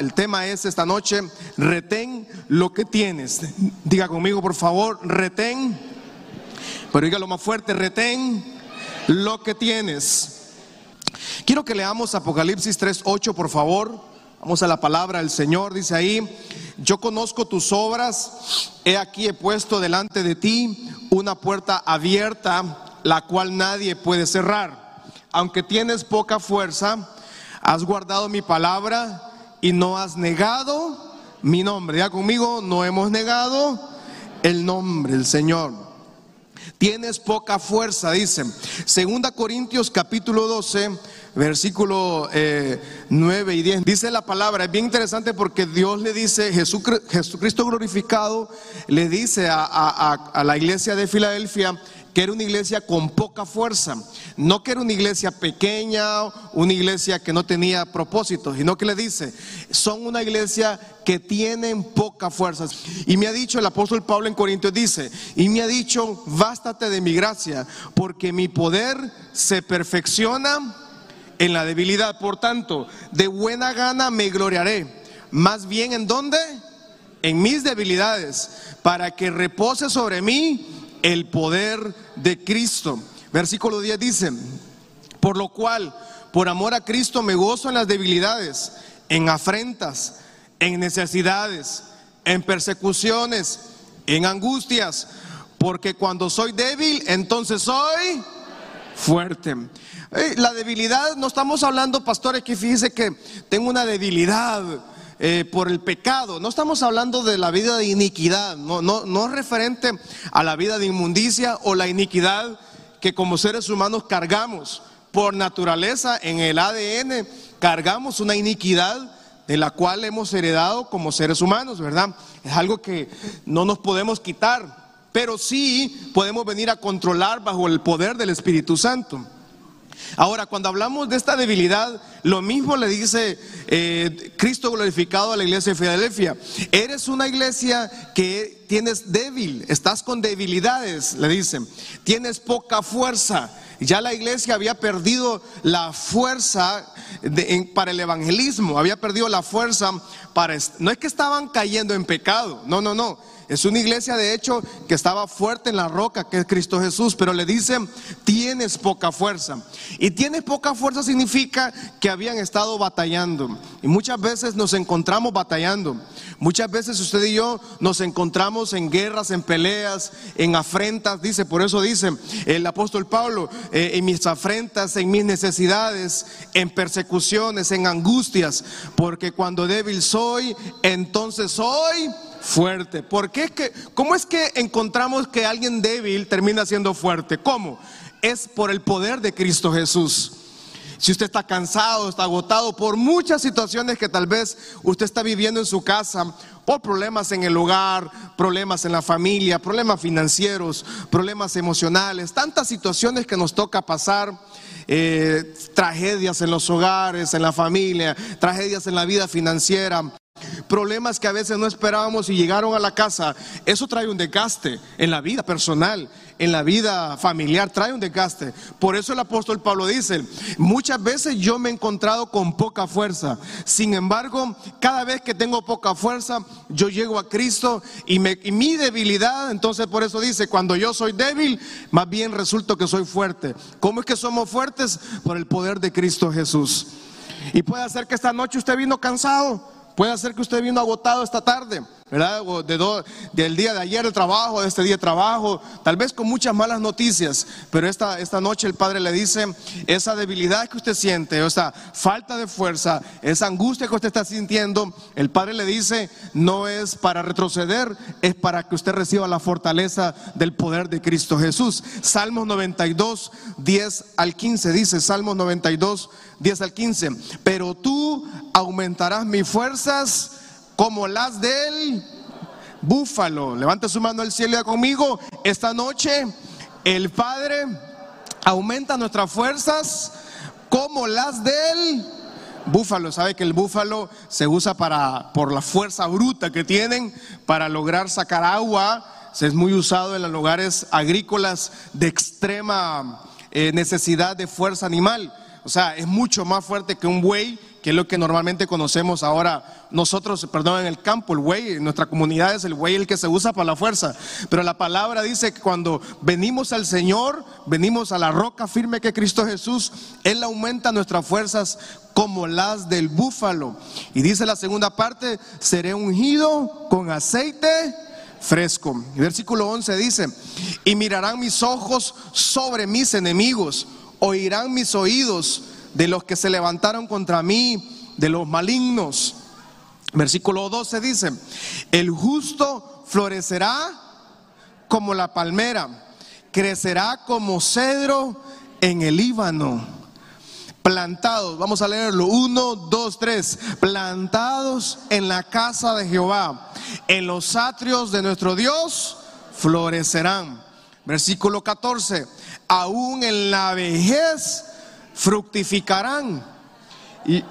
El tema es esta noche, retén lo que tienes. Diga conmigo, por favor, retén. Pero dígalo más fuerte, retén lo que tienes. Quiero que leamos Apocalipsis 3:8, por favor. Vamos a la palabra del Señor, dice ahí, yo conozco tus obras, he aquí he puesto delante de ti una puerta abierta, la cual nadie puede cerrar. Aunque tienes poca fuerza, has guardado mi palabra y no has negado mi nombre. Ya conmigo, no hemos negado el nombre del Señor. Tienes poca fuerza, dice. Segunda Corintios capítulo 12, versículo 9 eh, y 10. Dice la palabra, es bien interesante porque Dios le dice, Jesucristo glorificado, le dice a la iglesia de Filadelfia, que era una iglesia con poca fuerza, no que era una iglesia pequeña, una iglesia que no tenía propósito, sino que le dice, son una iglesia que tienen poca fuerza. Y me ha dicho el apóstol Pablo en Corintios, dice, y me ha dicho, bástate de mi gracia, porque mi poder se perfecciona en la debilidad. Por tanto, de buena gana me gloriaré. Más bien en dónde? En mis debilidades, para que repose sobre mí el poder de Cristo. Versículo 10 dice, por lo cual, por amor a Cristo me gozo en las debilidades, en afrentas, en necesidades, en persecuciones, en angustias, porque cuando soy débil, entonces soy fuerte. La debilidad, no estamos hablando, pastores, que fíjese que tengo una debilidad eh, por el pecado. No estamos hablando de la vida de iniquidad, no, no, no es referente a la vida de inmundicia o la iniquidad que como seres humanos cargamos. Por naturaleza, en el ADN, cargamos una iniquidad de la cual hemos heredado como seres humanos, ¿verdad? Es algo que no nos podemos quitar, pero sí podemos venir a controlar bajo el poder del Espíritu Santo. Ahora, cuando hablamos de esta debilidad, lo mismo le dice eh, Cristo glorificado a la iglesia de Filadelfia. Eres una iglesia que tienes débil, estás con debilidades, le dicen. Tienes poca fuerza. Ya la iglesia había perdido la fuerza para el evangelismo, había perdido la fuerza para... No es que estaban cayendo en pecado, no, no, no es una iglesia de hecho que estaba fuerte en la roca que es Cristo Jesús, pero le dicen, tienes poca fuerza. Y tienes poca fuerza significa que habían estado batallando. Y muchas veces nos encontramos batallando. Muchas veces usted y yo nos encontramos en guerras, en peleas, en afrentas. Dice, por eso dice el apóstol Pablo, eh, en mis afrentas, en mis necesidades, en persecuciones, en angustias. Porque cuando débil soy, entonces soy fuerte. ¿Por qué es que, ¿Cómo es que encontramos que alguien débil termina siendo fuerte? ¿Cómo? Es por el poder de Cristo Jesús. Si usted está cansado, está agotado por muchas situaciones que tal vez usted está viviendo en su casa, por problemas en el hogar, problemas en la familia, problemas financieros, problemas emocionales, tantas situaciones que nos toca pasar, eh, tragedias en los hogares, en la familia, tragedias en la vida financiera, problemas que a veces no esperábamos y llegaron a la casa, eso trae un desgaste en la vida personal, en la vida familiar, trae un desgaste. Por eso el apóstol Pablo dice, muchas veces yo me he encontrado con poca fuerza, sin embargo, cada vez que tengo poca fuerza, yo llego a Cristo y, mi debilidad, entonces por eso dice, cuando yo soy débil, más bien resulto que soy fuerte. ¿Cómo es que somos fuertes? Por el poder de Cristo Jesús. Y puede ser que esta noche usted vino cansado. Puede ser que usted vino agotado esta tarde, ¿verdad? de del día de ayer trabajo, de este día trabajo, tal vez con muchas malas noticias, pero esta, esta noche el Padre le dice, esa debilidad que usted siente, esa falta de fuerza, esa angustia que usted está sintiendo, el Padre le dice, no es para retroceder, es para que usted reciba la fortaleza del poder de Cristo Jesús. Salmos 92, 10 al 15, dice Salmos 92, 10 al 15, pero tú aumentarás mis fuerzas como las del búfalo. Levante su mano al cielo y conmigo. Esta noche el Padre aumenta nuestras fuerzas como las del búfalo. Sabe que el búfalo se usa para por la fuerza bruta que tienen para lograr sacar agua. Se es muy usado en los lugares agrícolas de extrema eh, necesidad de fuerza animal. O sea, es mucho más fuerte que un buey que es lo que normalmente conocemos ahora nosotros, perdón, en el campo, el buey, en nuestra comunidad es el buey el que se usa para la fuerza. Pero la palabra dice que cuando venimos al Señor, venimos a la roca firme que Cristo Jesús, Él aumenta nuestras fuerzas como las del búfalo. Y dice la segunda parte, seré ungido con aceite fresco. Versículo 11 dice, y mirarán mis ojos sobre mis enemigos, oirán mis oídos de los que se levantaron contra mí, de los malignos. Versículo 12 dice, el justo florecerá como la palmera, crecerá como cedro en el Líbano plantados, vamos a leerlo, uno, dos, tres, plantados en la casa de Jehová, en los atrios de nuestro Dios, florecerán. Versículo 14, aún en la vejez fructificarán. Y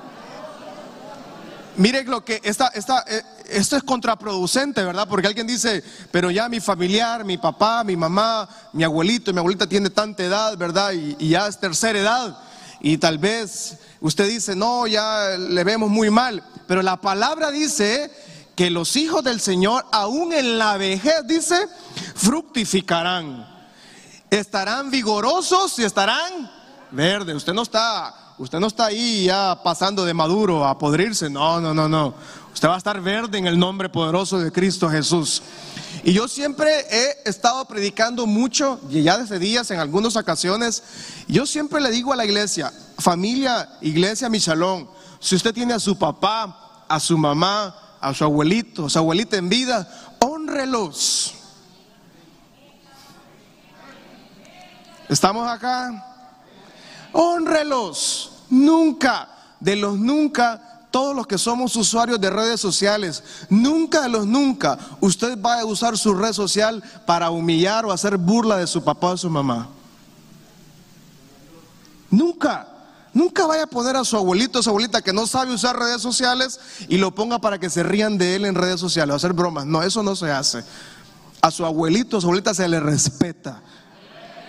mire lo que esta, esta, eh, esto es contraproducente, ¿verdad? Porque alguien dice, pero ya mi familiar, mi papá, mi mamá, mi abuelito, mi abuelita tiene tanta edad, ¿verdad? Y, y ya es tercera edad y tal vez usted dice, no, ya le vemos muy mal, pero la palabra dice que los hijos del Señor, aún en la vejez, dice, fructificarán, estarán vigorosos y estarán verdes. Usted no está, usted no está ahí ya pasando de maduro a podrirse, no, no, no, no. Usted va a estar verde en el nombre poderoso de Cristo Jesús. Y yo siempre he estado predicando mucho, y ya desde días, en algunas ocasiones, yo siempre le digo a la iglesia, familia, iglesia, mi salón, si usted tiene a su papá, a su mamá, a su abuelito, a su abuelita en vida, honrelos. ¿Estamos acá? Honrelos. Nunca, de los nunca, todos los que somos usuarios de redes sociales, nunca de los nunca, usted va a usar su red social para humillar o hacer burla de su papá o su mamá. Nunca. Nunca vaya a poner a su abuelito o su abuelita que no sabe usar redes sociales y lo ponga para que se rían de él en redes sociales o hacer bromas. No, eso no se hace. A su abuelito o su abuelita se le respeta.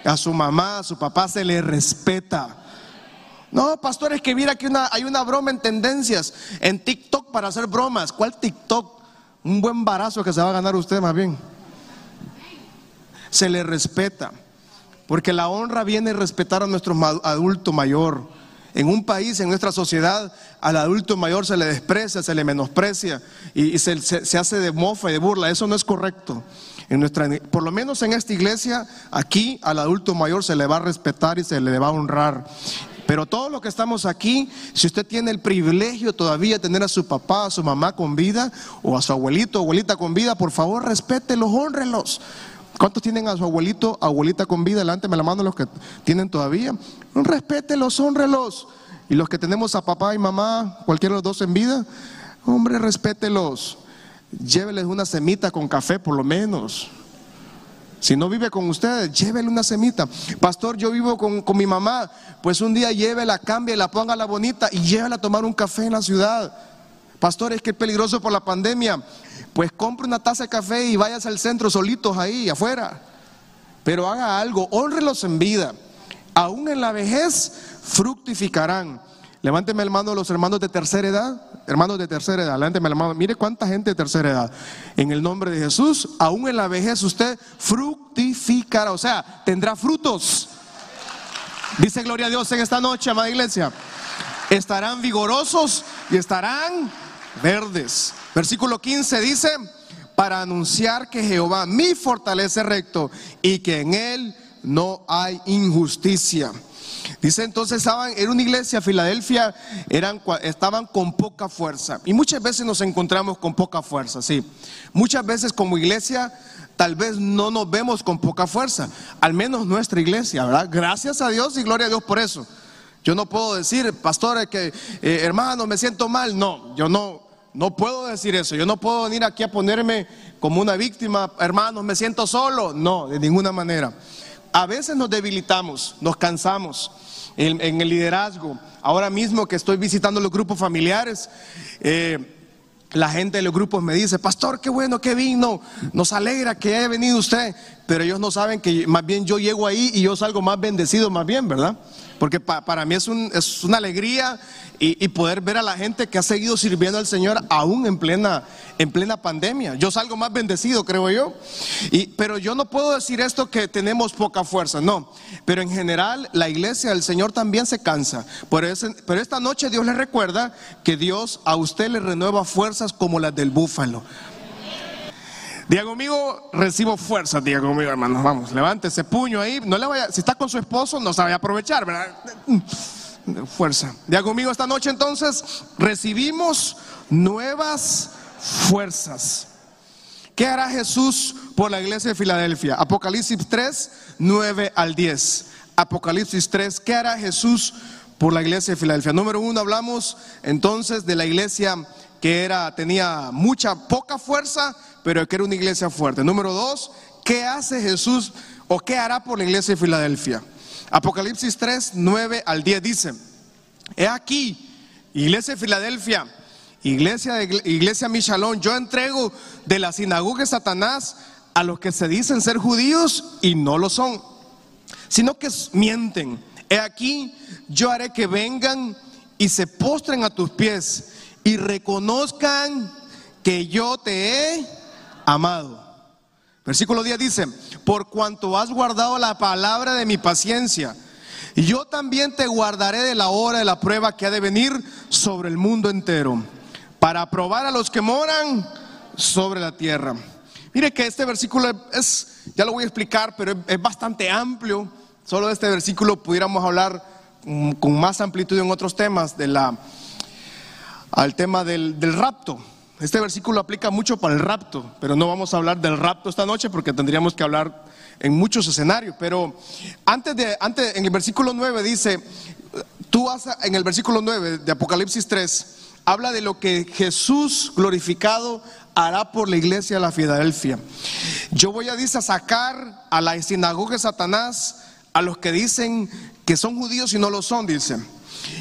A su mamá, a su papá se le respeta. No, pastores, que mira que hay una broma en tendencias en TikTok para hacer bromas. ¿Cuál TikTok? Un buen barazo que se va a ganar usted más bien. Se le respeta. Porque la honra viene a respetar a nuestro adulto mayor. En un país, en nuestra sociedad, al adulto mayor se le desprecia, se le menosprecia y, se, se, hace de mofa y de burla. Eso no es correcto. En nuestra, por lo menos en esta iglesia, aquí al adulto mayor se le va a respetar y se le va a honrar. Pero todos los que estamos aquí, si usted tiene el privilegio todavía de tener a su papá, a su mamá con vida, o a su abuelito, abuelita con vida, por favor respételos, honrenlos. ¿Cuántos tienen a su abuelito, abuelita con vida? Levánteme la mano los que tienen todavía. Respételos, honrelos. Y los que tenemos a papá y mamá, cualquiera de los dos en vida, hombre, respételos. Lléveles una semita con café por lo menos. Si no vive con ustedes, llévele una semita. Pastor, yo vivo con, mi mamá. Pues un día llévela, cambie, la ponga la bonita y llévela a tomar un café en la ciudad. Pastor, es que es peligroso por la pandemia. Pues compre una taza de café y vayas al centro solitos ahí, afuera. Pero haga algo, honrelos en vida. Aún en la vejez fructificarán. Levánteme el mano los hermanos de tercera edad. Hermanos de tercera edad, levánteme la mano. Mire cuánta gente de tercera edad. En el nombre de Jesús, aún en la vejez usted fructificará, o sea, tendrá frutos. Dice gloria a Dios en esta noche, amada iglesia. Estarán vigorosos y estarán verdes. Versículo 15 dice, para anunciar que Jehová mi fortalece recto y que en él no hay injusticia. Dice entonces, estaban, una iglesia, Filadelfia, eran, estaban con poca fuerza. Y muchas veces nos encontramos con poca fuerza, sí. Muchas veces como iglesia tal vez no nos vemos con poca fuerza, al menos nuestra iglesia, ¿verdad? Gracias a Dios y gloria a Dios por eso. Yo no puedo decir, pastores, que eh, me siento mal. No, yo no, no puedo decir eso. Yo no puedo venir aquí a ponerme como una víctima, hermanos, me siento solo. No, de ninguna manera. A veces nos debilitamos, nos cansamos en, el liderazgo. Ahora mismo que estoy visitando los grupos familiares, eh, la gente de los grupos me dice, pastor, qué bueno que vino, nos alegra que haya venido usted, pero ellos no saben que más bien yo llego ahí y yo salgo más bendecido, más bien, ¿verdad? Porque para mí es, una alegría y, poder ver a la gente que ha seguido sirviendo al Señor aún en plena, en plena pandemia. Yo salgo más bendecido, creo yo. Y, pero yo no puedo decir esto que tenemos poca fuerza, no. Pero en general la iglesia del Señor también se cansa. Por pero esta noche Dios le recuerda que Dios a usted le renueva fuerzas como las del búfalo. Diga conmigo, recibo fuerza, diga conmigo, hermanos. Vamos, levante ese puño ahí. No le vaya, si está con su esposo, no sabe aprovechar, ¿verdad? Fuerza. Diga conmigo esta noche entonces, recibimos nuevas fuerzas. ¿Qué hará Jesús por la iglesia de Filadelfia? Apocalipsis 3, 9 al 10. Apocalipsis 3, ¿qué hará Jesús por la iglesia de Filadelfia? Número uno, hablamos entonces de la iglesia que era, tenía mucha, poca fuerza, pero que era una iglesia fuerte. Número dos, ¿qué hace Jesús o qué hará por la iglesia de Filadelfia? Apocalipsis 3, 9 al 10 dice, he aquí, iglesia de Filadelfia, iglesia, de, iglesia Michalón, yo entrego de la sinagoga de Satanás a los que se dicen ser judíos y no lo son, sino que mienten. He aquí, yo haré que vengan y se postren a tus pies y reconozcan que yo te he amado. Versículo 10 dice, por cuanto has guardado la palabra de mi paciencia, yo también te guardaré de la hora de la prueba que ha de venir sobre el mundo entero, para probar a los que moran sobre la tierra. Mire que este versículo es, ya lo voy a explicar, pero es, bastante amplio. Solo de este versículo pudiéramos hablar con más amplitud en otros temas de la, al tema del, del rapto. Este versículo aplica mucho para el rapto, pero no vamos a hablar del rapto esta noche porque tendríamos que hablar en muchos escenarios. Pero antes de, antes, en el versículo 9 dice, tú vas en el versículo 9 de Apocalipsis 3, habla de lo que Jesús glorificado hará por la iglesia de la Filadelfia. Yo voy a, dice, a sacar a la sinagoga de Satanás, a los que dicen que son judíos y no lo son, dice.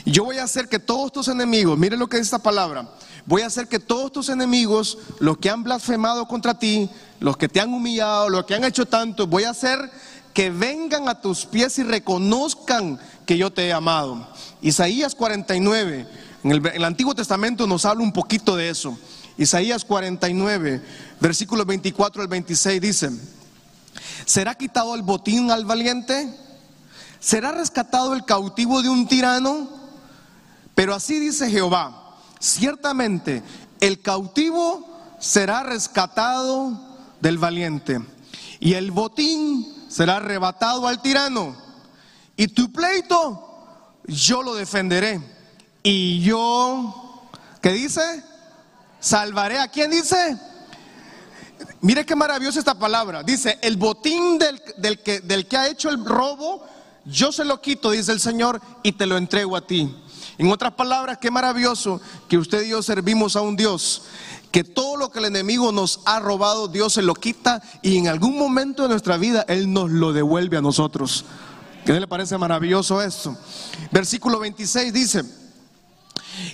Yo voy a hacer que todos tus enemigos, miren lo que dice esta palabra, voy a hacer que todos tus enemigos, los que han blasfemado contra ti, los que te han humillado, los que han hecho tanto, voy a hacer que vengan a tus pies y reconozcan que yo te he amado. Isaías 49, en el, Antiguo Testamento nos habla un poquito de eso. Isaías 49, versículos 24 al 26 dice, ¿será quitado el botín al valiente? ¿Será rescatado el cautivo de un tirano? Pero así dice Jehová Ciertamente, el cautivo será rescatado del valiente y el botín será arrebatado al tirano. Y tu pleito yo lo defenderé. Y yo, ¿qué dice? Salvaré a quién dice? Mire qué maravillosa esta palabra. Dice, el botín del, del, que, del que ha hecho el robo, yo se lo quito, dice el Señor, y te lo entrego a ti. En otras palabras, qué maravilloso que usted y yo servimos a un Dios que todo lo que el enemigo nos ha robado, Dios se lo quita y en algún momento de nuestra vida Él nos lo devuelve a nosotros. ¿Qué le parece maravilloso esto? Versículo 26 dice,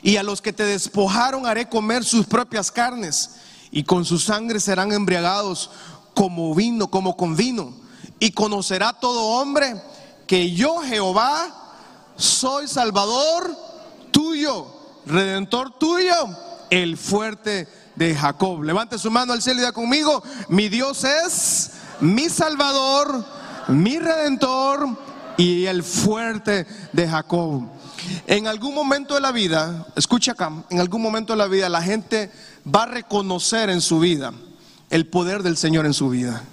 y a los que te despojaron haré comer sus propias carnes y con su sangre serán embriagados como vino, como con vino. Y conocerá todo hombre que yo Jehová soy Salvador tuyo, redentor tuyo, el fuerte de Jacob. Levante su mano al cielo y diga conmigo, mi Dios es mi Salvador, mi redentor y el fuerte de Jacob. En algún momento de la vida, escucha acá, en algún momento de la vida la gente va a reconocer en su vida el poder del Señor en su vida.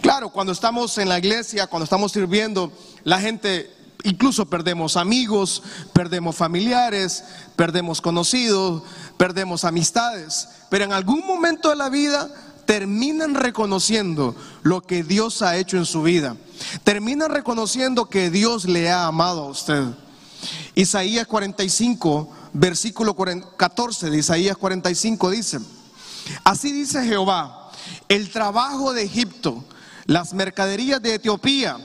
Claro, cuando estamos en la iglesia, cuando estamos sirviendo, la gente incluso perdemos amigos, perdemos familiares, perdemos conocidos, perdemos amistades, pero en algún momento de la vida terminan reconociendo lo que Dios ha hecho en su vida. Terminan reconociendo que Dios le ha amado a usted. Isaías 45, versículo 14 de Isaías 45 dice, así dice Jehová, el trabajo de Egipto, las mercaderías de Etiopía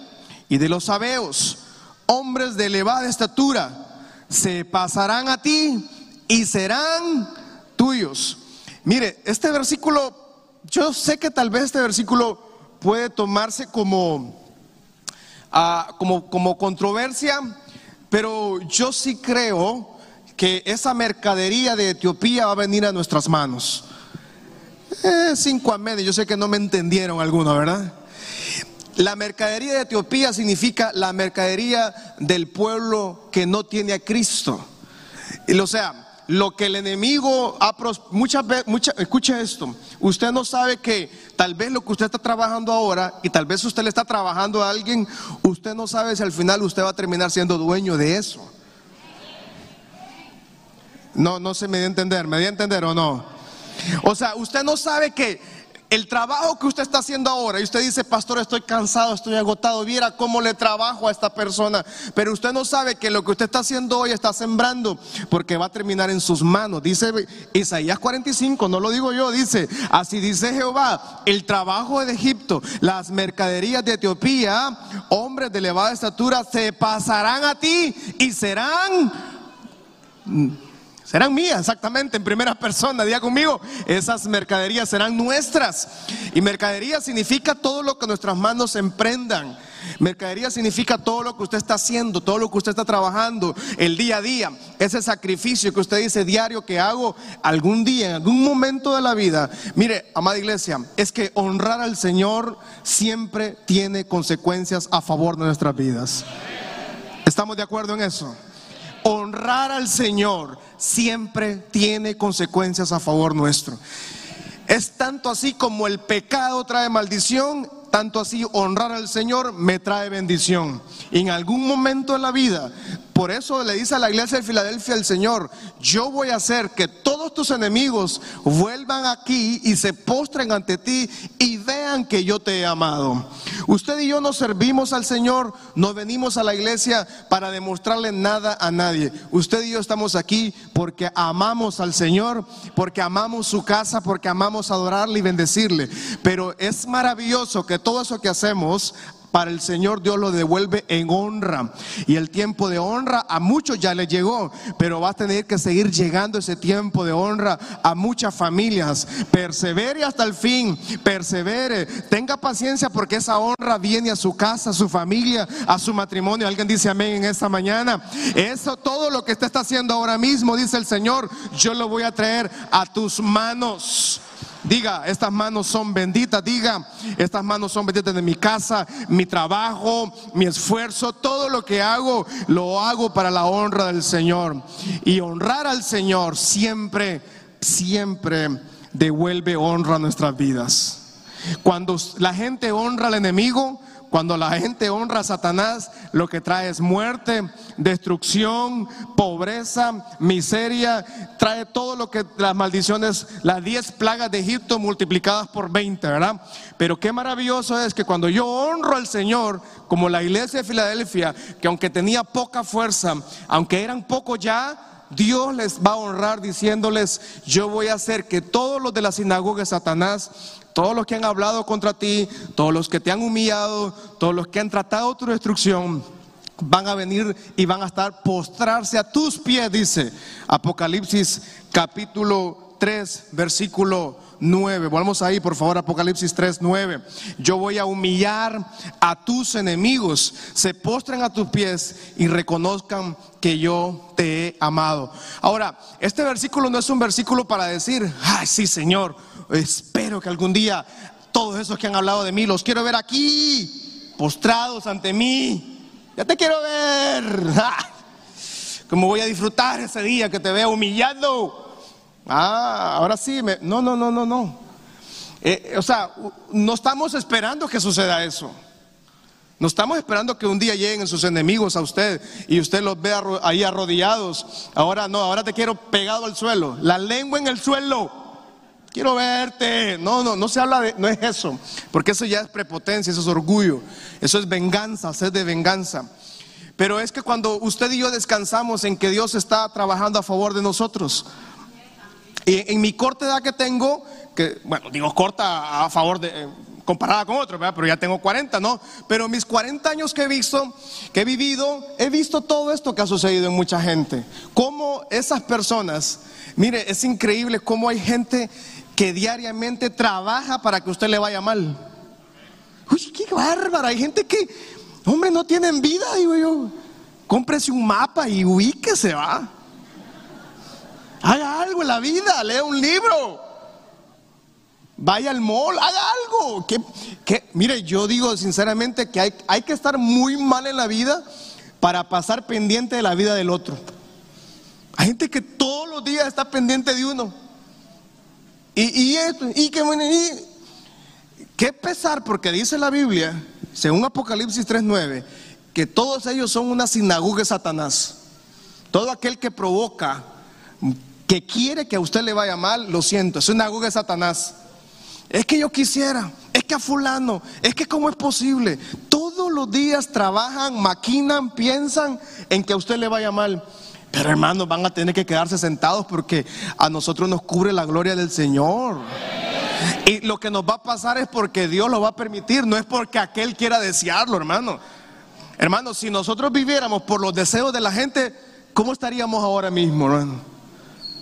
y de los sabeos, hombres de elevada estatura se pasarán a ti y serán tuyos. Mire, este versículo, yo sé que tal vez este versículo puede tomarse como, ah, como, como controversia, pero yo sí creo que esa mercadería de Etiopía va a venir a nuestras manos. Eh, cinco a medio, yo sé que no me entendieron algunos, ¿verdad? La mercadería de Etiopía significa la mercadería del pueblo que no tiene a Cristo. Y, o sea, lo que el enemigo ha muchas veces, escuche esto, usted no sabe que tal vez lo que usted está trabajando ahora y tal vez usted le está trabajando a alguien, usted no sabe si al final usted va a terminar siendo dueño de eso. No, no se me dio a entender, ¿me dio a entender o no? O sea, usted no sabe que el trabajo que usted está haciendo ahora, y usted dice, pastor, estoy cansado, estoy agotado, viera cómo le trabajo a esta persona, pero usted no sabe que lo que usted está haciendo hoy está sembrando, porque va a terminar en sus manos. Dice Isaías 45, no lo digo yo, dice, así dice Jehová, el trabajo de Egipto, las mercaderías de Etiopía, hombres de elevada estatura, se pasarán a ti y serán Serán mías, exactamente, en primera persona. Diga conmigo, esas mercaderías serán nuestras. Y mercadería significa todo lo que nuestras manos emprendan. Mercadería significa todo lo que usted está haciendo, todo lo que usted está trabajando, el día a día. Ese sacrificio que usted dice diario que hago algún día, en algún momento de la vida. Mire, amada iglesia, es que honrar al Señor siempre tiene consecuencias a favor de nuestras vidas. ¿Estamos de acuerdo en eso? Honrar al Señor siempre tiene consecuencias a favor nuestro. Es tanto así como el pecado trae maldición, tanto así honrar al Señor me trae bendición. en algún momento de la vida por eso le dice a la iglesia de Filadelfia el Señor, yo voy a hacer que todos tus enemigos vuelvan aquí y se postren ante ti y vean que yo te he amado. Usted y yo no servimos al Señor, no venimos a la iglesia para demostrarle nada a nadie. Usted y yo estamos aquí porque amamos al Señor, porque amamos su casa, porque amamos adorarle y bendecirle. Pero es maravilloso que todo eso que hacemos para el Señor Dios lo devuelve en honra. Y el tiempo de honra a muchos ya le llegó, pero va a tener que seguir llegando ese tiempo de honra a muchas familias. Persevere hasta el fin, persevere, tenga paciencia porque esa honra viene a su casa, a su familia, a su matrimonio. Alguien dice amén en esta mañana. Eso todo lo que usted está haciendo ahora mismo, dice el Señor, yo lo voy a traer a tus manos. Diga, estas manos son benditas. Diga, estas manos son benditas de mi casa, mi trabajo, mi esfuerzo, todo lo que hago, lo hago para la honra del Señor. Y honrar al Señor siempre, siempre devuelve honra a nuestras vidas. Cuando la gente honra al enemigo, cuando la gente honra a Satanás, lo que trae es muerte, destrucción, pobreza, miseria, trae todo lo que las maldiciones, las diez plagas de Egipto multiplicadas por 20, ¿verdad? Pero qué maravilloso es que cuando yo honro al Señor, como la iglesia de Filadelfia, que aunque tenía poca fuerza, aunque eran pocos ya, Dios les va a honrar diciéndoles, yo voy a hacer que todos los de la sinagoga de Satanás todos los que han hablado contra ti, todos los que te han humillado, todos los que han tratado tu destrucción, van a venir y van a estar postrarse a tus pies, dice Apocalipsis capítulo 3, versículo 9. Volvamos ahí, por favor, Apocalipsis 3, 9. Yo voy a humillar a tus enemigos, se postren a tus pies y reconozcan que yo te he amado. Ahora, este versículo no es un versículo para decir, ay, sí, Señor espero que algún día todos esos que han hablado de mí los quiero ver aquí, postrados ante mí. Ya te quiero ver. ¿Cómo voy a disfrutar ese día que te vea humillando? Ah, ahora sí, no, no, no, no, no. Eh, o sea, no estamos esperando que suceda eso. No estamos esperando que un día lleguen sus enemigos a usted y usted los vea ahí arrodillados. Ahora no, ahora te quiero pegado al suelo. La lengua en el suelo quiero verte. No, no, no se habla de, no es eso, porque eso ya es prepotencia, eso es orgullo, eso es venganza, sed de venganza. Pero es que cuando usted y yo descansamos en que Dios está trabajando a favor de nosotros, y en mi corta edad que tengo, que bueno, digo corta a favor de, comparada con otros, ¿verdad? pero ya tengo 40, ¿no? Pero mis 40 años que he visto, que he vivido, he visto todo esto que ha sucedido en mucha gente. Cómo esas personas, mire, es increíble cómo hay gente que diariamente trabaja para que usted le vaya mal. Uy, qué bárbara, hay gente que, hombre, no tienen vida, digo yo. Cómprese un mapa y ubíquese, va. Haga algo en la vida, lea un libro. Vaya al mall, haga algo. Que, mire, yo digo sinceramente que hay, hay que estar muy mal en la vida para pasar pendiente de la vida del otro. Hay gente que todos los días está pendiente de uno. Y, esto, y que y, qué pesar, porque dice la Biblia, según Apocalipsis 3:9, que todos ellos son una sinagoga de Satanás. Todo aquel que provoca, que quiere que a usted le vaya mal, lo siento, es una sinagoga de Satanás. Es que yo quisiera, es que a fulano, es que cómo es posible. Todos los días trabajan, maquinan, piensan en que a usted le vaya mal. Pero hermanos, van a tener que quedarse sentados porque a nosotros nos cubre la gloria del Señor. Y lo que nos va a pasar es porque Dios lo va a permitir, no es porque aquel quiera desearlo, hermano. Hermano, si nosotros viviéramos por los deseos de la gente, ¿cómo estaríamos ahora mismo, hermano?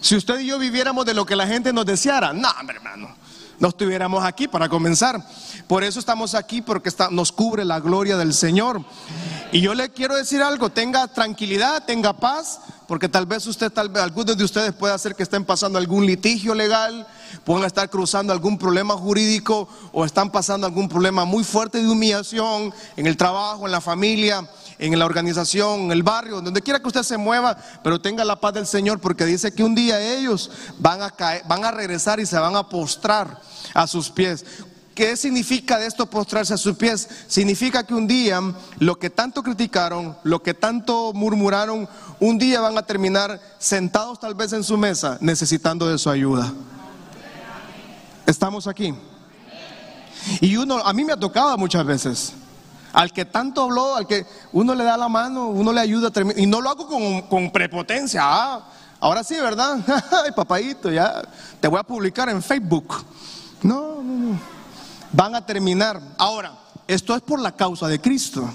Si usted y yo viviéramos de lo que la gente nos deseara, no, hermano, no estuviéramos aquí para comenzar. Por eso estamos aquí, porque nos cubre la gloria del Señor. Y yo le quiero decir algo, tenga tranquilidad, tenga paz, porque tal vez usted, tal vez algunos de ustedes pueda ser que estén pasando algún litigio legal, puedan estar cruzando algún problema jurídico o están pasando algún problema muy fuerte de humillación en el trabajo, en la familia, en la organización, en el barrio, donde quiera que usted se mueva, pero tenga la paz del Señor, porque dice que un día ellos van a van a regresar y se van a postrar a sus pies. ¿Qué significa de esto postrarse a sus pies? Significa que un día lo que tanto criticaron, lo que tanto murmuraron, un día van a terminar sentados tal vez en su mesa necesitando de su ayuda. Estamos aquí. Y uno, a mí me ha tocado muchas veces. Al que tanto habló, al que uno le da la mano, uno le ayuda. Y no lo hago con, prepotencia. Ah, ahora sí, ¿verdad? Ay, papadito, ya te voy a publicar en Facebook. No, no, no van a terminar. Ahora, esto es por la causa de Cristo.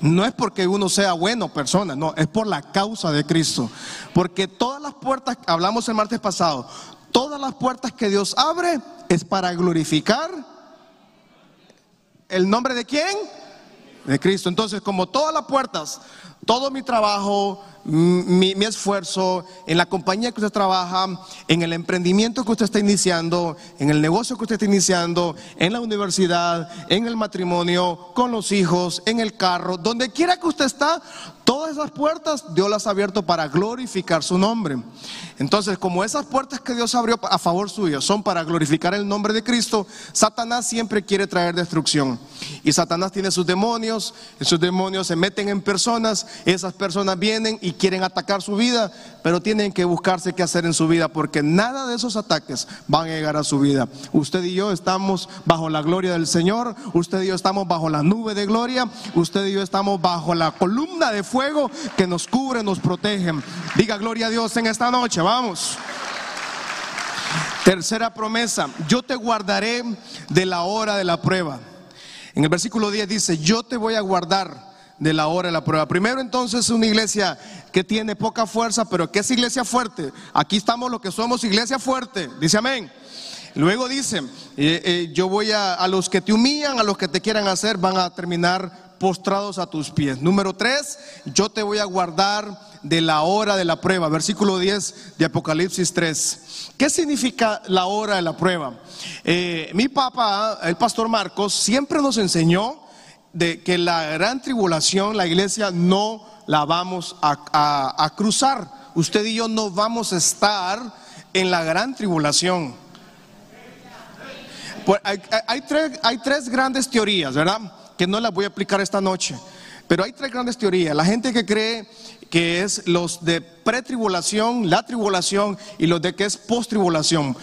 No es porque uno sea bueno persona, no, es por la causa de Cristo. Porque todas las puertas, hablamos el martes pasado, todas las puertas que Dios abre es para glorificar el nombre de quién? De Cristo. Entonces, como todas las puertas, todo mi trabajo, mi, esfuerzo, en la compañía que usted trabaja, en el emprendimiento que usted está iniciando, en el negocio que usted está iniciando, en la universidad, en el matrimonio, con los hijos, en el carro, donde quiera que usted está, todas esas puertas Dios las ha abierto para glorificar su nombre. Entonces, como esas puertas que Dios abrió a favor suyo son para glorificar el nombre de Cristo, Satanás siempre quiere traer destrucción. Y Satanás tiene sus demonios, esos demonios se meten en personas, esas personas vienen y quieren atacar su vida, pero tienen que buscarse qué hacer en su vida, porque nada de esos ataques van a llegar a su vida. Usted y yo estamos bajo la gloria del Señor, usted y yo estamos bajo la nube de gloria, usted y yo estamos bajo la columna de fuego que nos cubre, nos protege. Diga gloria a Dios en esta noche, vamos. Tercera promesa, yo te guardaré de la hora de la prueba. En el versículo 10 dice, yo te voy a guardar de la hora de la prueba. Primero entonces una iglesia que tiene poca fuerza, pero que es iglesia fuerte. Aquí estamos los que somos iglesia fuerte. Dice amén. Luego dice, eh, eh, yo voy a, a los que te humillan, a los que te quieran hacer, van a terminar postrados a tus pies. Número tres, yo te voy a guardar de la hora de la prueba. Versículo 10 de Apocalipsis 3. ¿Qué significa la hora de la prueba? Eh, mi papá, el pastor Marcos, siempre nos enseñó de que la gran tribulación, la iglesia no la vamos a, cruzar. Usted y yo no vamos a estar en la gran tribulación. Pues hay, tres, hay tres grandes teorías, ¿verdad? Que no las voy a explicar esta noche. Pero hay tres grandes teorías. La gente que cree que es los de pretribulación, la tribulación y los de que es post-tribulación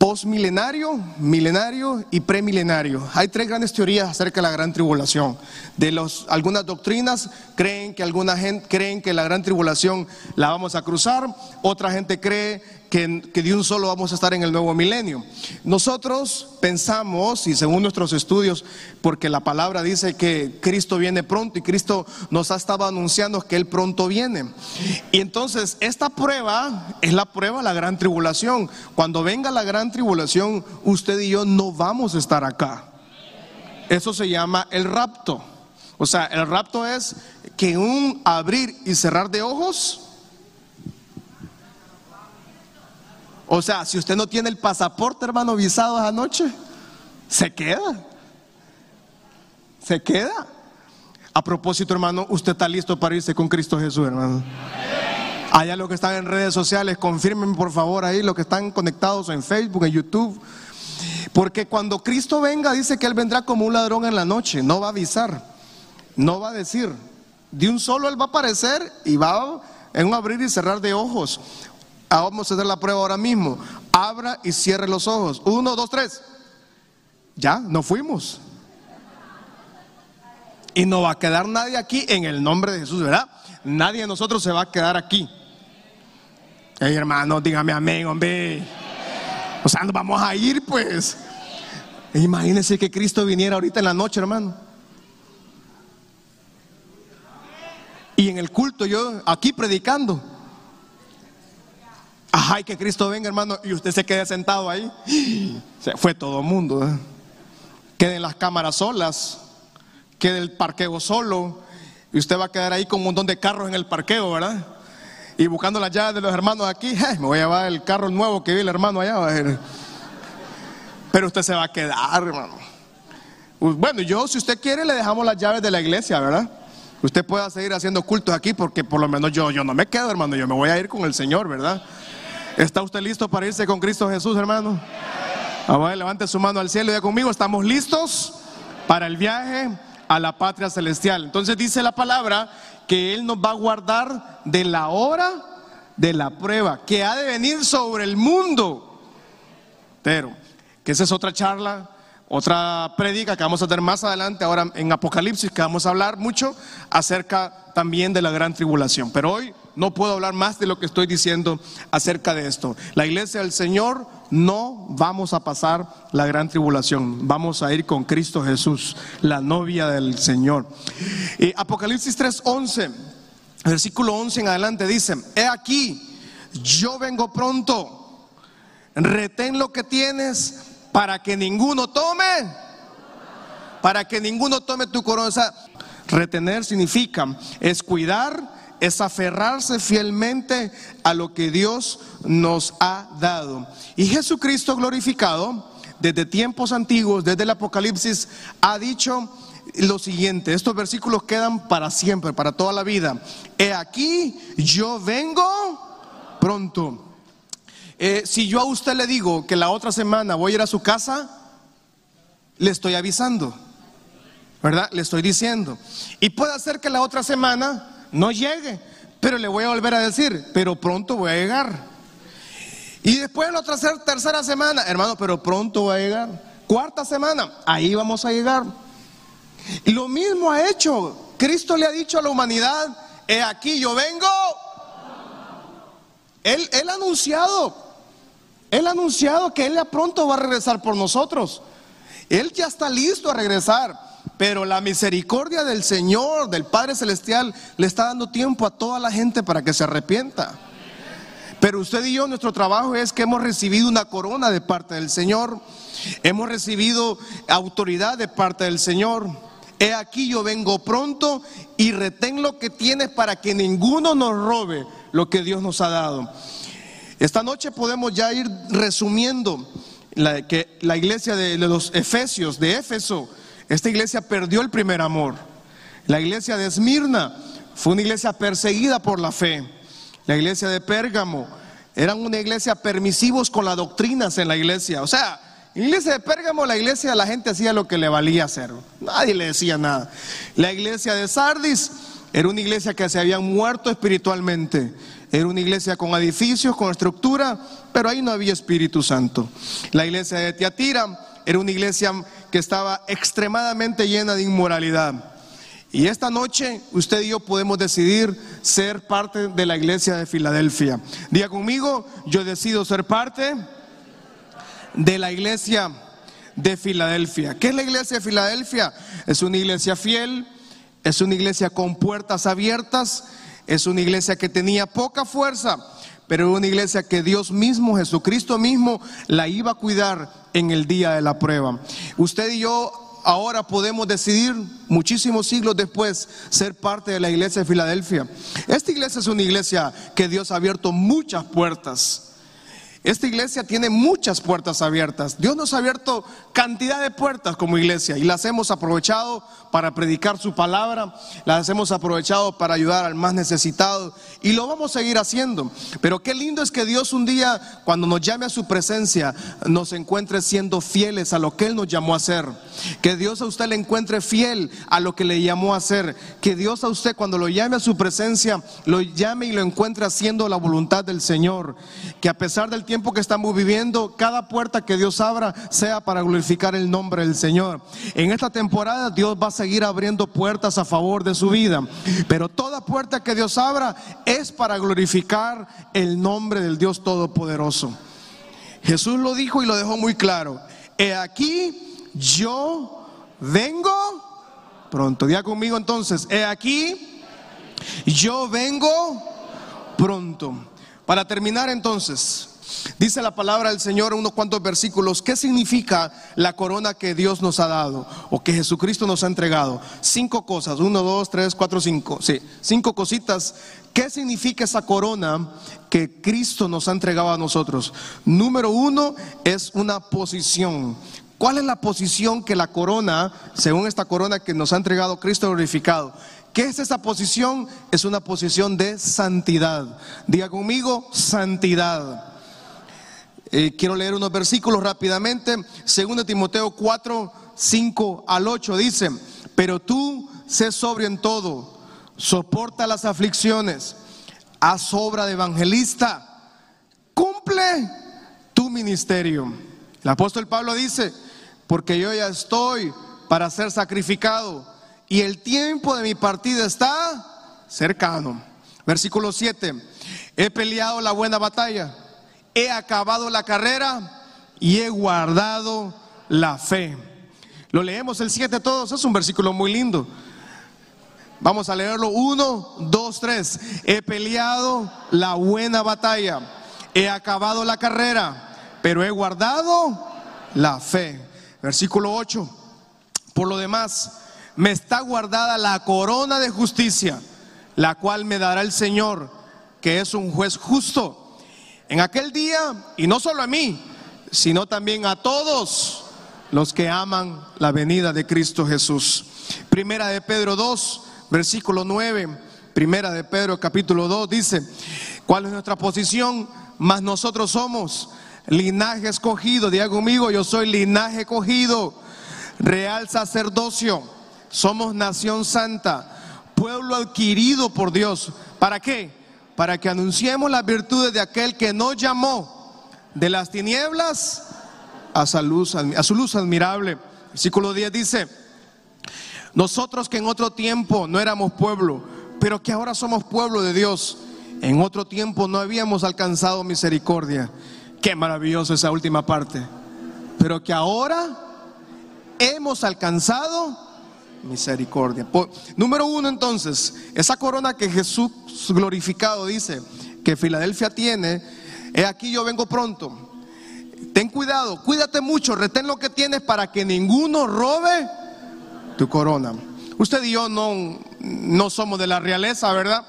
postmilenario, milenario y premilenario. Hay tres grandes teorías acerca de la gran tribulación. De los, algunas doctrinas creen que alguna gente creen que la gran tribulación la vamos a cruzar, otra gente cree que, de un solo vamos a estar en el nuevo milenio. Nosotros pensamos, y según nuestros estudios, porque la palabra dice que Cristo viene pronto y Cristo nos ha estado anunciando que Él pronto viene. Y entonces esta prueba es la prueba de la gran tribulación. Cuando venga la gran tribulación, usted y yo no vamos a estar acá. Eso se llama el rapto. O sea, el rapto es que un abrir y cerrar de ojos, O sea, si usted no tiene el pasaporte, hermano, visado esa noche, se queda. Se queda. A propósito, hermano, usted está listo para irse con Cristo Jesús, hermano. Allá los que están en redes sociales, confirmen por favor ahí, los que están conectados en Facebook, en YouTube. Porque cuando Cristo venga, dice que Él vendrá como un ladrón en la noche, no va a avisar, no va a decir. De un solo Él va a aparecer y va en un abrir y cerrar de ojos. Ah, vamos a hacer la prueba ahora mismo. Abra y cierre los ojos. Uno, dos, tres. Ya, no fuimos. Y no va a quedar nadie aquí en el nombre de Jesús, ¿verdad? Nadie de nosotros se va a quedar aquí. Hey, hermano, dígame amén, hombre. O sea, nos vamos a ir, pues. Imagínense que Cristo viniera ahorita en la noche, hermano. Y en el culto, yo aquí predicando. Ay, que Cristo venga, hermano, y usted se quede sentado ahí. Se fue todo el mundo. ¿eh? Queden las cámaras solas, quede el parqueo solo, y usted va a quedar ahí con un montón de carros en el parqueo, ¿verdad? Y buscando las llaves de los hermanos aquí, me voy a llevar el carro nuevo que vi el hermano allá. Pero usted se va a quedar, hermano. Bueno, yo, si usted quiere, le dejamos las llaves de la iglesia, ¿verdad? Usted pueda seguir haciendo cultos aquí porque por lo menos yo, yo no me quedo, hermano, yo me voy a ir con el Señor, ¿verdad? ¿Está usted listo para irse con Cristo Jesús, hermano? Ahora levante su mano al cielo y diga conmigo, estamos listos para el viaje a la patria celestial. Entonces dice la palabra que Él nos va a guardar de la hora de la prueba que ha de venir sobre el mundo. Pero, que esa es otra charla otra prédica que vamos a tener más adelante, ahora en Apocalipsis, que vamos a hablar mucho acerca también de la gran tribulación. Pero hoy no puedo hablar más de lo que estoy diciendo acerca de esto. La iglesia del Señor no vamos a pasar la gran tribulación, vamos a ir con Cristo Jesús, la novia del Señor. Y Apocalipsis 3:11, versículo 11 en adelante dice, he aquí, yo vengo pronto, retén lo que tienes para que ninguno tome, para que ninguno tome tu corona. retener significa es cuidar, es aferrarse fielmente a lo que Dios nos ha dado. Y Jesucristo glorificado, desde tiempos antiguos, desde el Apocalipsis, ha dicho lo siguiente, estos versículos quedan para siempre, para toda la vida. He aquí, yo vengo pronto. Eh, si yo a usted le digo que la otra semana voy a ir a su casa, le estoy avisando, ¿verdad? Le estoy diciendo. Y puede ser que la otra semana no llegue, pero le voy a volver a decir, pero pronto voy a llegar. Y después la otra tercera semana, hermano, pero pronto voy a llegar. Cuarta semana, ahí vamos a llegar. Y lo mismo ha hecho. Cristo le ha dicho a la humanidad, he aquí yo vengo. Él, él ha anunciado, él ha anunciado que Él ya pronto va a regresar por nosotros. Él ya está listo a regresar. Pero la misericordia del Señor, del Padre Celestial, le está dando tiempo a toda la gente para que se arrepienta. Pero usted y yo, nuestro trabajo es que hemos recibido una corona de parte del Señor. Hemos recibido autoridad de parte del Señor. He aquí yo vengo pronto y retén lo que tienes para que ninguno nos robe lo que Dios nos ha dado. Esta noche podemos ya ir resumiendo la, que la iglesia de, los Efesios, de Éfeso, esta iglesia perdió el primer amor. La iglesia de Esmirna fue una iglesia perseguida por la fe. La iglesia de Pérgamo eran una iglesia permisivos con las doctrinas en la iglesia. O sea, la iglesia de Pérgamo, la iglesia, la gente hacía lo que le valía hacer. Nadie le decía nada. La iglesia de Sardis era una iglesia que se habían muerto espiritualmente. Era una iglesia con edificios, con estructura, pero ahí no había Espíritu Santo. La iglesia de Tiatira era una iglesia que estaba extremadamente llena de inmoralidad. Y esta noche usted y yo podemos decidir ser parte de la iglesia de Filadelfia. Diga conmigo, yo decido ser parte de la iglesia de Filadelfia. ¿Qué es la iglesia de Filadelfia? Es una iglesia fiel, es una iglesia con puertas abiertas, es una iglesia que tenía poca fuerza, pero una iglesia que Dios mismo, Jesucristo mismo, la iba a cuidar en el día de la prueba. Usted y yo ahora podemos decidir, muchísimos siglos después, ser parte de la iglesia de Filadelfia. Esta iglesia es una iglesia que Dios ha abierto muchas puertas. Esta iglesia tiene muchas puertas abiertas. Dios nos ha abierto cantidad de puertas como iglesia y las hemos aprovechado para predicar su palabra, las hemos aprovechado para ayudar al más necesitado y lo vamos a seguir haciendo. Pero qué lindo es que Dios un día, cuando nos llame a su presencia, nos encuentre siendo fieles a lo que Él nos llamó a hacer. Que Dios a usted le encuentre fiel a lo que le llamó a hacer. Que Dios a usted cuando lo llame a su presencia, lo llame y lo encuentre haciendo la voluntad del Señor. Que a pesar del tiempo que estamos viviendo, cada puerta que Dios abra sea para glorificar el nombre del Señor. En esta temporada Dios va a seguir abriendo puertas a favor de su vida, pero toda puerta que Dios abra es para glorificar el nombre del Dios Todopoderoso. Jesús lo dijo y lo dejó muy claro. He aquí yo vengo pronto. Diga conmigo entonces, he aquí yo vengo pronto. Para terminar entonces, Dice la palabra del Señor en unos cuantos versículos, ¿qué significa la corona que Dios nos ha dado o que Jesucristo nos ha entregado? Cinco cosas, uno, dos, tres, cuatro, cinco, sí, cinco cositas. ¿Qué significa esa corona que Cristo nos ha entregado a nosotros? Número uno es una posición. ¿Cuál es la posición que la corona, según esta corona que nos ha entregado Cristo glorificado? ¿Qué es esa posición? Es una posición de santidad. Diga conmigo, santidad. Eh, quiero leer unos versículos rápidamente. Segundo Timoteo 4, 5 al 8 dice, pero tú sé sobrio en todo, soporta las aflicciones, haz obra de evangelista, cumple tu ministerio. El apóstol Pablo dice, porque yo ya estoy para ser sacrificado y el tiempo de mi partida está cercano. Versículo 7, he peleado la buena batalla he acabado la carrera y he guardado la fe. Lo leemos el 7 todos, es un versículo muy lindo. Vamos a leerlo 1, 2, 3. He peleado la buena batalla, he acabado la carrera, pero he guardado la fe. Versículo 8. Por lo demás, me está guardada la corona de justicia, la cual me dará el Señor, que es un juez justo en aquel día, y no solo a mí, sino también a todos los que aman la venida de Cristo Jesús. Primera de Pedro 2, versículo 9. Primera de Pedro capítulo 2 dice, ¿cuál es nuestra posición? Mas nosotros somos linaje escogido. Diga conmigo, yo soy linaje escogido, real sacerdocio. Somos nación santa, pueblo adquirido por Dios. ¿Para qué? Para que anunciemos las virtudes de aquel que nos llamó de las tinieblas a su luz, admirable. Versículo 10 dice, nosotros que en otro tiempo no éramos pueblo, pero que ahora somos pueblo de Dios, en otro tiempo no habíamos alcanzado misericordia. Qué maravilloso esa última parte. Pero que ahora hemos alcanzado misericordia. número uno entonces, esa corona que Jesús glorificado dice que Filadelfia tiene, he aquí yo vengo pronto. Ten cuidado, cuídate mucho, retén lo que tienes para que ninguno robe tu corona. Usted y yo no, no somos de la realeza, ¿verdad?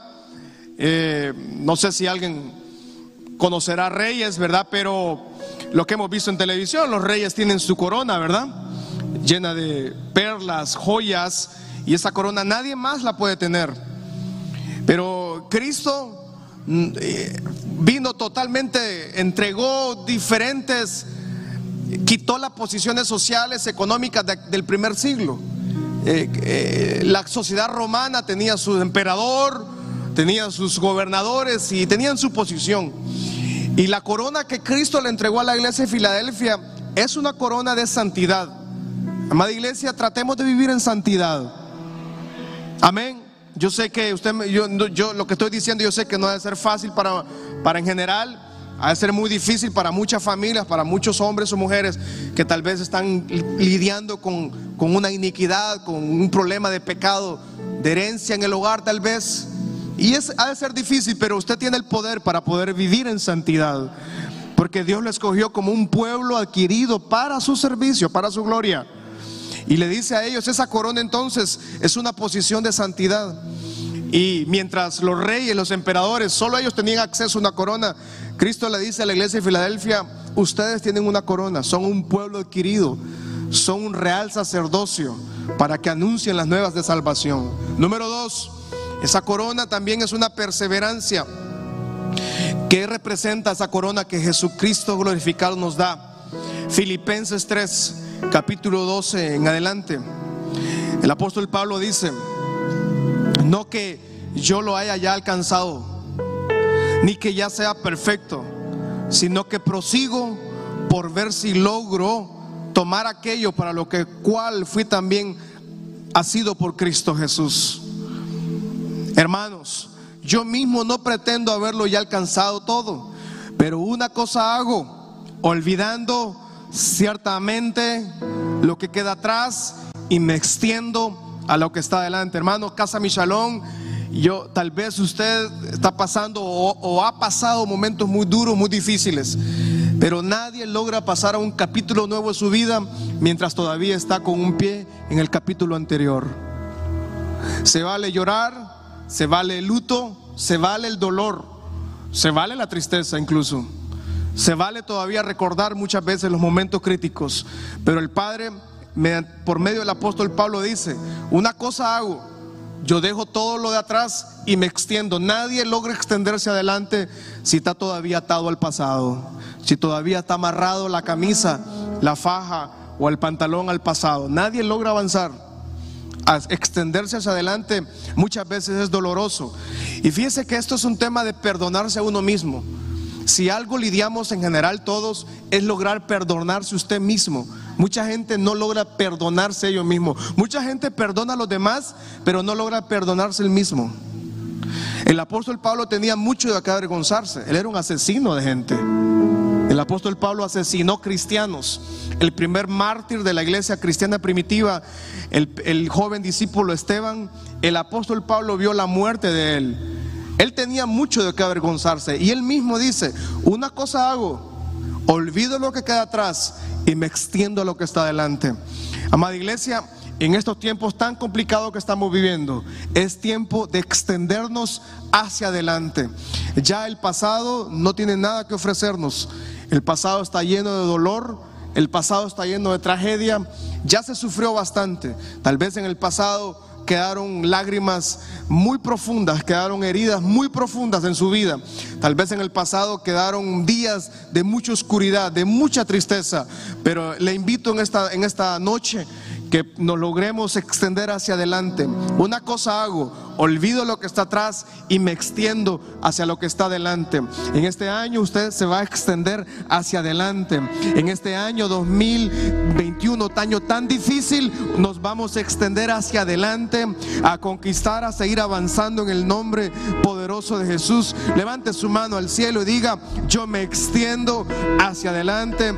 Eh, no sé si alguien conocerá reyes, ¿verdad? Pero lo que hemos visto en televisión, los reyes tienen su corona, ¿verdad? Llena de perlas, joyas, y esa corona nadie más la puede tener. Pero Cristo mm, eh, vino totalmente, entregó diferentes, quitó las posiciones sociales, económicas del primer siglo. Eh, eh, la sociedad romana tenía su emperador, tenía sus gobernadores y tenían su posición. Y la corona que Cristo le entregó a la iglesia de Filadelfia es una corona de santidad. Amada iglesia, tratemos de vivir en santidad. Amén. Yo sé que usted, yo, yo lo que estoy diciendo, yo sé que no debe ser fácil para, para en general, ha de ser muy difícil para muchas familias, para muchos hombres o mujeres que tal vez están lidiando con, con una iniquidad, con un problema de pecado, de herencia en el hogar tal vez. Y es, ha de ser difícil, pero usted tiene el poder para poder vivir en santidad. Porque Dios lo escogió como un pueblo adquirido para su servicio, para su gloria. Y le dice a ellos, esa corona entonces es una posición de santidad. Y mientras los reyes, los emperadores, solo ellos tenían acceso a una corona, Cristo le dice a la iglesia de Filadelfia, ustedes tienen una corona, son un pueblo adquirido, son un real sacerdocio para que anuncien las nuevas de salvación. Número dos, esa corona también es una perseverancia. ¿Qué representa esa corona que Jesucristo glorificado nos da? Filipenses 3, capítulo 12 en adelante. El apóstol Pablo dice, no que yo lo haya ya alcanzado, ni que ya sea perfecto, sino que prosigo por ver si logro tomar aquello para lo que cual fui también ha sido por Cristo Jesús. Hermanos, yo mismo no pretendo haberlo ya alcanzado todo, pero una cosa hago, olvidando ciertamente lo que queda atrás y me extiendo a lo que está adelante. Hermano, Casa Michalón, yo tal vez usted está pasando o, ha pasado momentos muy duros, muy difíciles, pero nadie logra pasar a un capítulo nuevo de su vida mientras todavía está con un pie en el capítulo anterior. Se vale llorar, se vale el luto, se vale el dolor, se vale la tristeza incluso. Se vale todavía recordar muchas veces los momentos críticos, pero el Padre, por medio del apóstol Pablo, dice, una cosa hago, yo dejo todo lo de atrás y me extiendo. Nadie logra extenderse adelante si está todavía atado al pasado, si todavía está amarrado la camisa, la faja o el pantalón al pasado. Nadie logra avanzar extenderse hacia adelante muchas veces es doloroso. Y fíjese que esto es un tema de perdonarse a uno mismo. Si algo lidiamos en general todos es lograr perdonarse usted mismo. Mucha gente no logra perdonarse ellos mismos. Mucha gente perdona a los demás, pero no logra perdonarse el mismo. El apóstol Pablo tenía mucho de que avergonzarse. Él era un asesino de gente. El apóstol Pablo asesinó cristianos. El primer mártir de la iglesia cristiana primitiva, el, joven discípulo Esteban, el apóstol Pablo vio la muerte de él. Él tenía mucho de qué avergonzarse. Y él mismo dice, una cosa hago, olvido lo que queda atrás y me extiendo a lo que está adelante. Amada iglesia, en estos tiempos tan complicados que estamos viviendo, es tiempo de extendernos hacia adelante. Ya el pasado no tiene nada que ofrecernos. El pasado está lleno de dolor, el pasado está lleno de tragedia, ya se sufrió bastante. Tal vez en el pasado quedaron lágrimas muy profundas, quedaron heridas muy profundas en su vida. Tal vez en el pasado quedaron días de mucha oscuridad, de mucha tristeza. Pero le invito en esta, en esta noche que nos logremos extender hacia adelante. Una cosa hago, olvido lo que está atrás y me extiendo hacia lo que está adelante. En este año usted se va a extender hacia adelante. En este año 2021, año tan difícil, nos vamos a extender hacia adelante, a conquistar, a seguir avanzando en el nombre poderoso de Jesús. Levante su mano al cielo y diga, yo me extiendo hacia adelante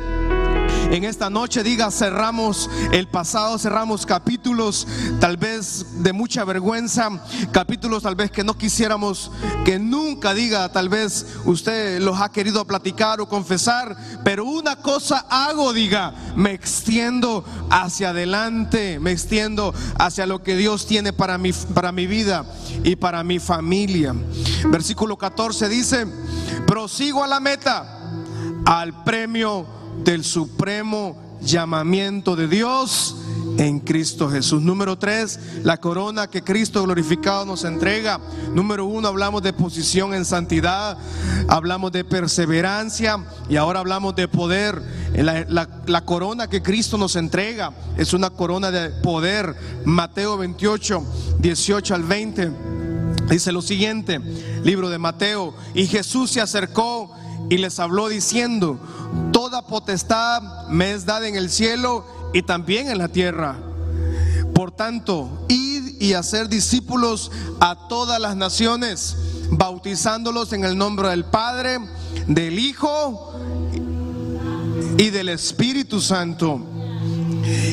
en esta noche diga, cerramos el pasado, cerramos capítulos tal vez de mucha vergüenza, capítulos tal vez que no quisiéramos que nunca diga, tal vez usted los ha querido platicar o confesar, pero una cosa hago, diga, me extiendo hacia adelante, me extiendo hacia lo que Dios tiene para mi, para mi vida y para mi familia. Versículo 14 dice, prosigo a la meta, al premio del supremo llamamiento de Dios en Cristo Jesús. Número tres, la corona que Cristo glorificado nos entrega. Número uno, hablamos de posición en santidad, hablamos de perseverancia y ahora hablamos de poder. La, la corona que Cristo nos entrega es una corona de poder. Mateo 28, 18 al 20. Dice lo siguiente, libro de Mateo, y Jesús se acercó y les habló diciendo, toda potestad me es dada en el cielo y también en la tierra. Por tanto, id y hacer discípulos a todas las naciones, bautizándolos en el nombre del Padre, del Hijo y del Espíritu Santo,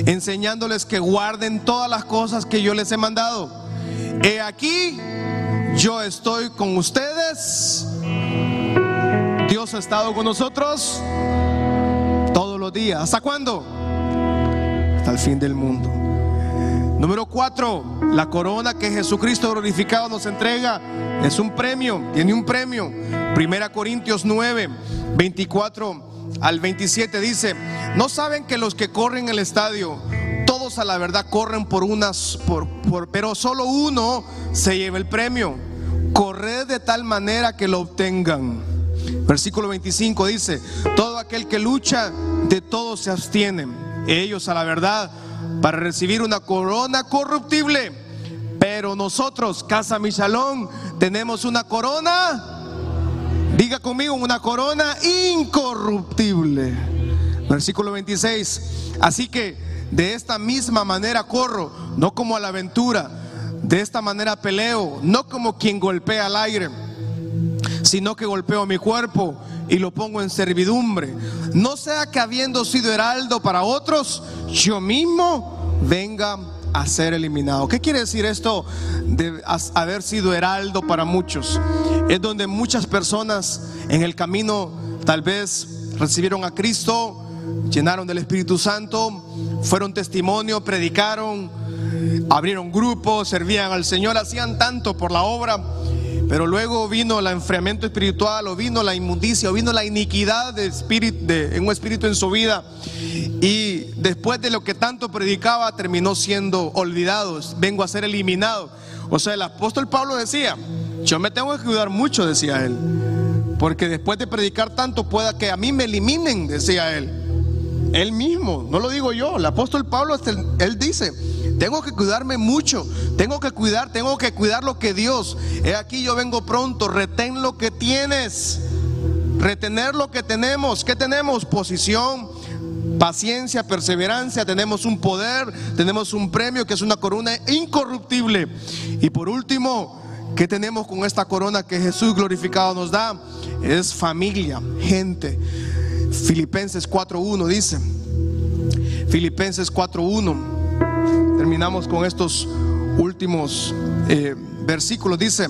enseñándoles que guarden todas las cosas que yo les he mandado. He aquí, yo estoy con ustedes. Dios ha estado con nosotros todos los días. ¿Hasta cuándo? Hasta el fin del mundo. Número cuatro, la corona que Jesucristo glorificado nos entrega es un premio, tiene un premio. Primera Corintios 9, 24 al 27 dice, no saben que los que corren el estadio, todos a la verdad corren por unas, por, pero solo uno se lleva el premio. Corred de tal manera que lo obtengan. Versículo 25 dice, todo aquel que lucha, de todos se abstienen. Ellos a la verdad, para recibir una corona corruptible. Pero nosotros, Casa Michalón, tenemos una corona Diga conmigo una corona incorruptible. Versículo 26. Así que de esta misma manera corro, no como a la aventura. De esta manera peleo, no como quien golpea al aire, sino que golpeo mi cuerpo y lo pongo en servidumbre. No sea que habiendo sido heraldo para otros, yo mismo venga a ser eliminado. ¿Qué quiere decir esto de haber sido heraldo para muchos? Es donde muchas personas en el camino tal vez recibieron a Cristo, llenaron del Espíritu Santo, fueron testimonio, predicaron, abrieron grupos, servían al Señor, hacían tanto por la obra pero luego vino el enfriamiento espiritual, o vino la inmundicia, o vino la iniquidad de espíritu, de, en un espíritu en su vida. Y después de lo que tanto predicaba, terminó siendo olvidado. Vengo a ser eliminado. O sea, el apóstol Pablo decía: Yo me tengo que cuidar mucho, decía él. Porque después de predicar tanto, pueda que a mí me eliminen, decía él. Él mismo, no lo digo yo. El apóstol Pablo, él dice: tengo que cuidarme mucho. Tengo que cuidar, tengo que cuidar lo que Dios. He aquí yo vengo pronto. Retén lo que tienes. Retener lo que tenemos. ¿Qué tenemos? Posición, paciencia, perseverancia. Tenemos un poder, tenemos un premio que es una corona incorruptible. Y por último, ¿qué tenemos con esta corona que Jesús glorificado nos da? Es familia, gente. Filipenses 4.1 dice. Filipenses 4.1 terminamos con estos últimos eh, versículos. Dice,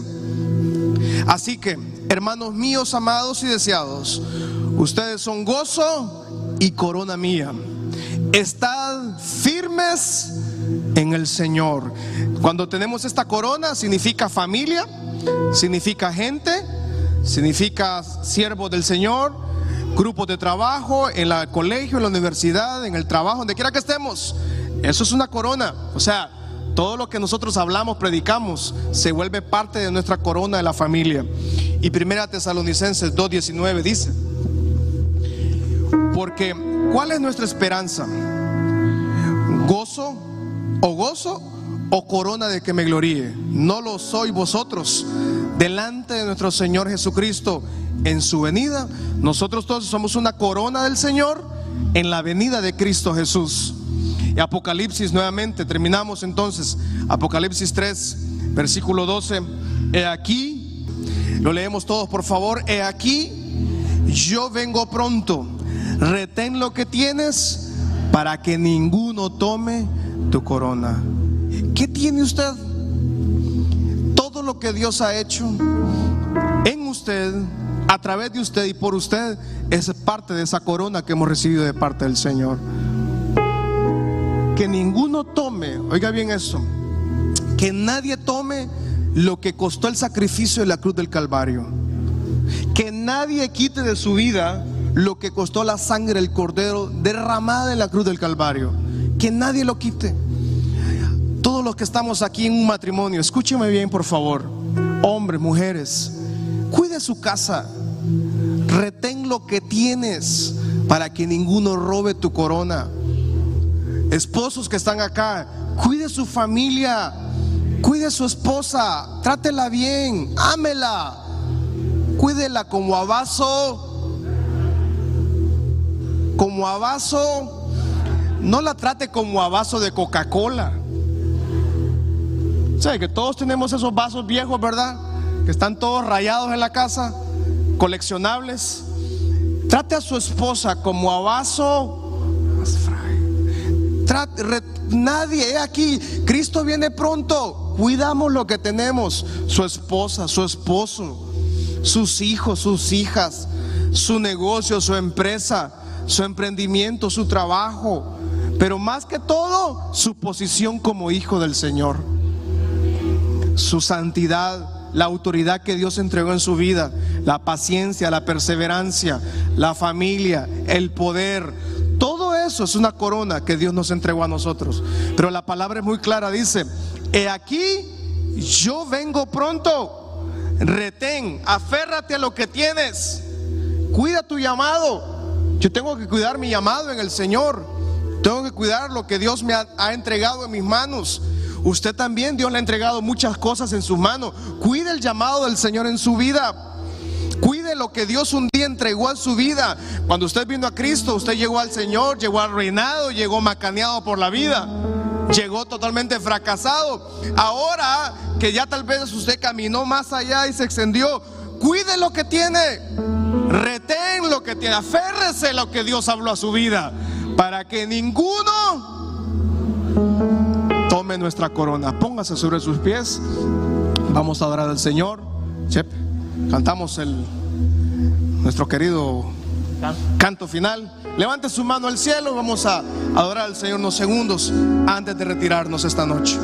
así que, hermanos míos, amados y deseados, ustedes son gozo y corona mía. Estad firmes en el Señor. Cuando tenemos esta corona, significa familia, significa gente, significa siervo del Señor, grupos de trabajo, en el colegio, en la universidad, en el trabajo, donde quiera que estemos. Eso es una corona. O sea, todo lo que nosotros hablamos, predicamos, se vuelve parte de nuestra corona de la familia. Y primera Tesalonicenses 2.19 dice, porque ¿cuál es nuestra esperanza? ¿Gozo o gozo o corona de que me gloríe? No lo soy vosotros. Delante de nuestro Señor Jesucristo en su venida, nosotros todos somos una corona del Señor en la venida de Cristo Jesús. Y Apocalipsis nuevamente, terminamos entonces. Apocalipsis 3, versículo 12. He aquí, lo leemos todos por favor. He aquí, yo vengo pronto. Retén lo que tienes para que ninguno tome tu corona. ¿Qué tiene usted? Todo lo que Dios ha hecho en usted, a través de usted y por usted, es parte de esa corona que hemos recibido de parte del Señor que ninguno tome, oiga bien eso, que nadie tome lo que costó el sacrificio de la cruz del Calvario. Que nadie quite de su vida lo que costó la sangre del cordero derramada en la cruz del Calvario. Que nadie lo quite. Todos los que estamos aquí en un matrimonio, escúcheme bien por favor, hombres, mujeres, cuide su casa, retén lo que tienes para que ninguno robe tu corona. Esposos que están acá, cuide su familia, cuide su esposa, trátela bien, ámela, cuídela como a vaso, como a vaso, no la trate como a vaso de Coca-Cola. ¿Sabe que todos tenemos esos vasos viejos, verdad? Que están todos rayados en la casa, coleccionables. Trate a su esposa como a vaso más frágil. Nadie aquí. Cristo viene pronto. Cuidamos lo que tenemos. Su esposa, su esposo, sus hijos, sus hijas, su negocio, su empresa, su emprendimiento, su trabajo. Pero más que todo, su posición como hijo del Señor su santidad, la autoridad que Dios entregó en su vida, la paciencia, la perseverancia, la familia, el poder. Eso es una corona que Dios nos entregó a nosotros. Pero la palabra es muy clara, dice, he aquí, yo vengo pronto. Retén, aférrate a lo que tienes. Cuida tu llamado. Yo tengo que cuidar mi llamado en el Señor. Tengo que cuidar lo que Dios me ha, ha entregado en mis manos. Usted también, Dios le ha entregado muchas cosas en sus manos. Cuide el llamado del Señor en su vida. Cuide lo que Dios un día entregó a su vida. Cuando usted vino a Cristo, usted llegó al Señor, llegó al reinado, llegó macaneado por la vida. Llegó totalmente fracasado. Ahora que ya tal vez usted caminó más allá y se extendió, cuide lo que tiene. Retén lo que tiene. Aférrese a lo que Dios habló a su vida. Para que ninguno tome nuestra corona. Póngase sobre sus pies. Vamos a adorar al Señor. Cantamos el nuestro querido canto final. Levante su mano al cielo. Vamos a adorar al Señor unos segundos antes de retirarnos esta noche.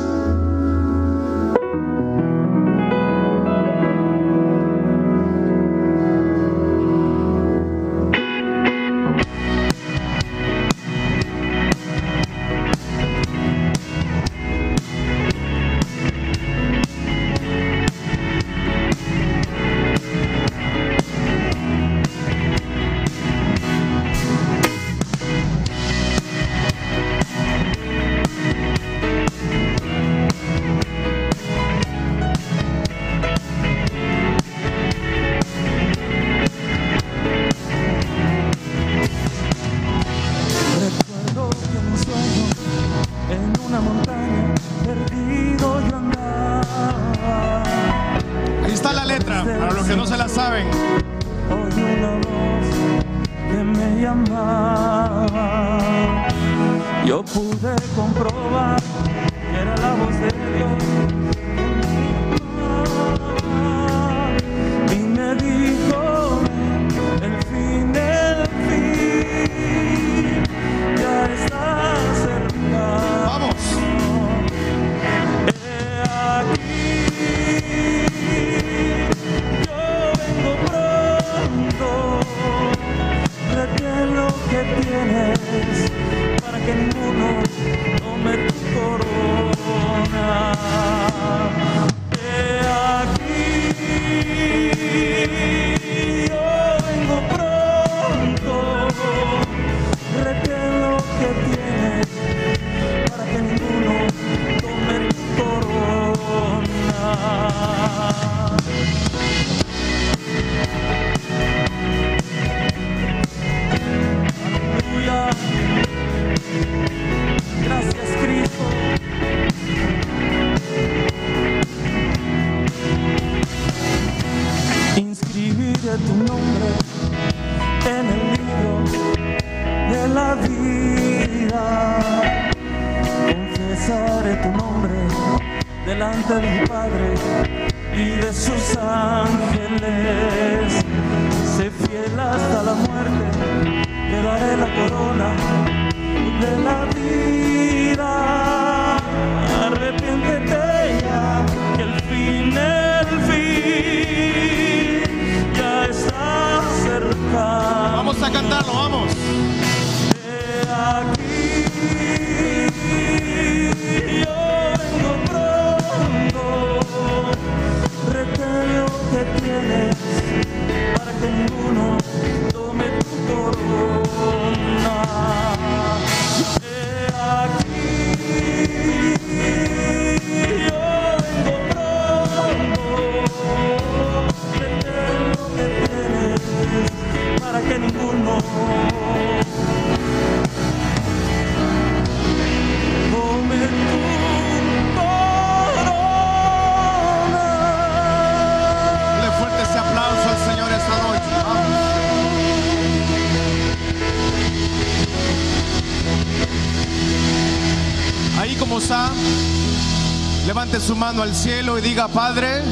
Su mano al cielo y diga, Padre,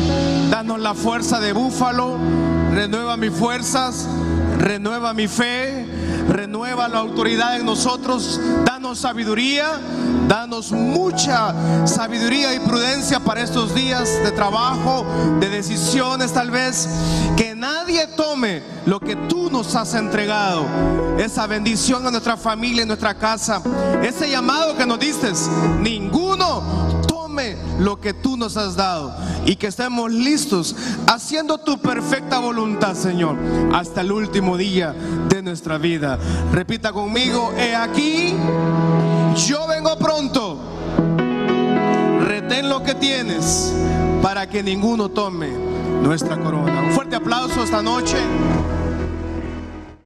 danos la fuerza de búfalo, renueva mis fuerzas, renueva mi fe, renueva la autoridad en nosotros, danos sabiduría, danos mucha sabiduría y prudencia para estos días de trabajo, de decisiones tal vez, que nadie tome lo que tú nos has entregado, esa bendición a nuestra familia, en nuestra casa, ese llamado que nos diste, ninguno lo que tú nos has dado y que estemos listos haciendo tu perfecta voluntad, Señor, hasta el último día de nuestra vida. Repita conmigo, he aquí, yo vengo pronto. Retén lo que tienes para que ninguno tome nuestra corona. Un fuerte aplauso esta noche.